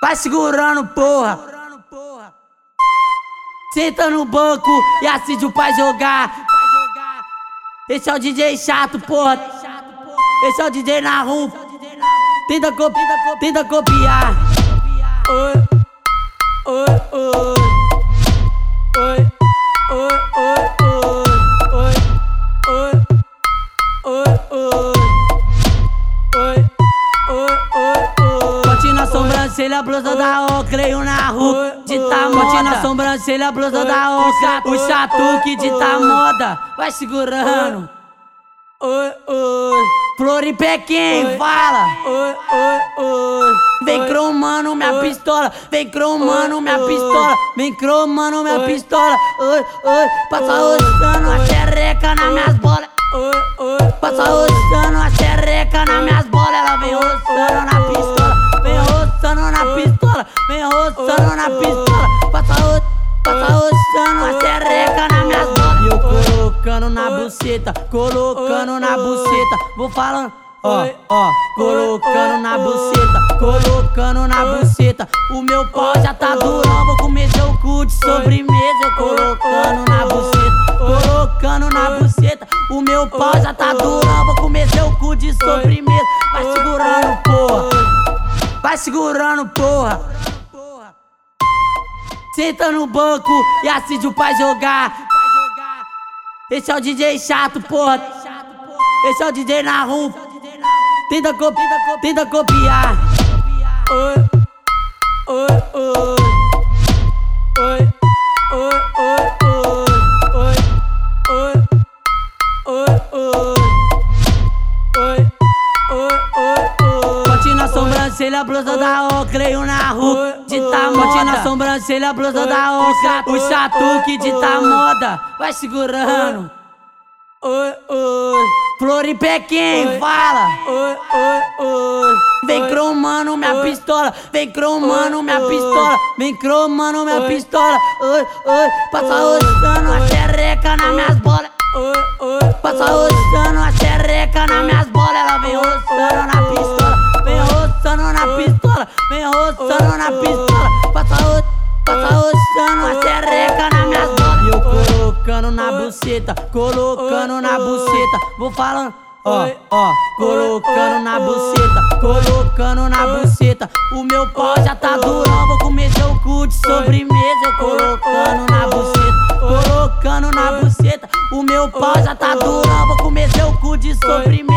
Vai segurando, porra. Senta no banco e assiste o pai jogar. Esse é o DJ chato, porra. Esse é o DJ na rua. Tenta, tenta copiar. Oi, sobrancelha, blusa da Oakley, na rua de tá moda. Na sobrancelha, blusa da Oakley, o chatuque de tá moda. Vai segurando. Oi, oi. Floripe quem fala? Oi, oi, oi. Vem cromando minha pistola, vem cromando minha pistola, vem cromando minha pistola. Oi, oi. Passa roçando a xereca nas minhas bolas. Oi, oi. Passa roçando a roçando na pistola. Passa roçando, a xereca nas minhas bolas. E eu colocando na buceta, colocando na buceta. Vou falando. Ó, ó, colocando na buceta, colocando na buceta. O meu pau já tá durão, vou comer seu cu de sobremesa. Eu colocando na buceta, colocando na buceta. O meu pau já tá durão, vou comer seu cu de sobremesa. Vai segurando, porra. Vai segurando, porra. Senta no banco e assiste o pai jogar. Esse é o DJ chato, porra. Esse é o DJ na rua. Tenta, tenta copiar. Oi, oi, oi. Sobrancelha, blusa da Oakley, na rua de tá moda. Na sobrancelha, blusa da Oakley, o chatuque de tá moda. Vai segurando. Oi, oi. Floripe quem fala? Oi, oi, oi. Vem cromando minha pistola, vem cromando minha pistola, vem cromando minha pistola. Oi, oi. Passa roçando a xereca nas minhas bolas. Oi, oi. Passa roçando a xereca nas minhas pistola. Passa roçando, passa roçando a xereca nas minhas bolas. E eu colocando na buceta, colocando na buceta. Vou falando. Ó, ó, colocando na buceta, colocando na buceta. O meu pau já tá durão, vou comer seu cu de sobremesa. Eu colocando na buceta, colocando na buceta. O meu pau já tá durão, vou comer seu cu de sobremesa.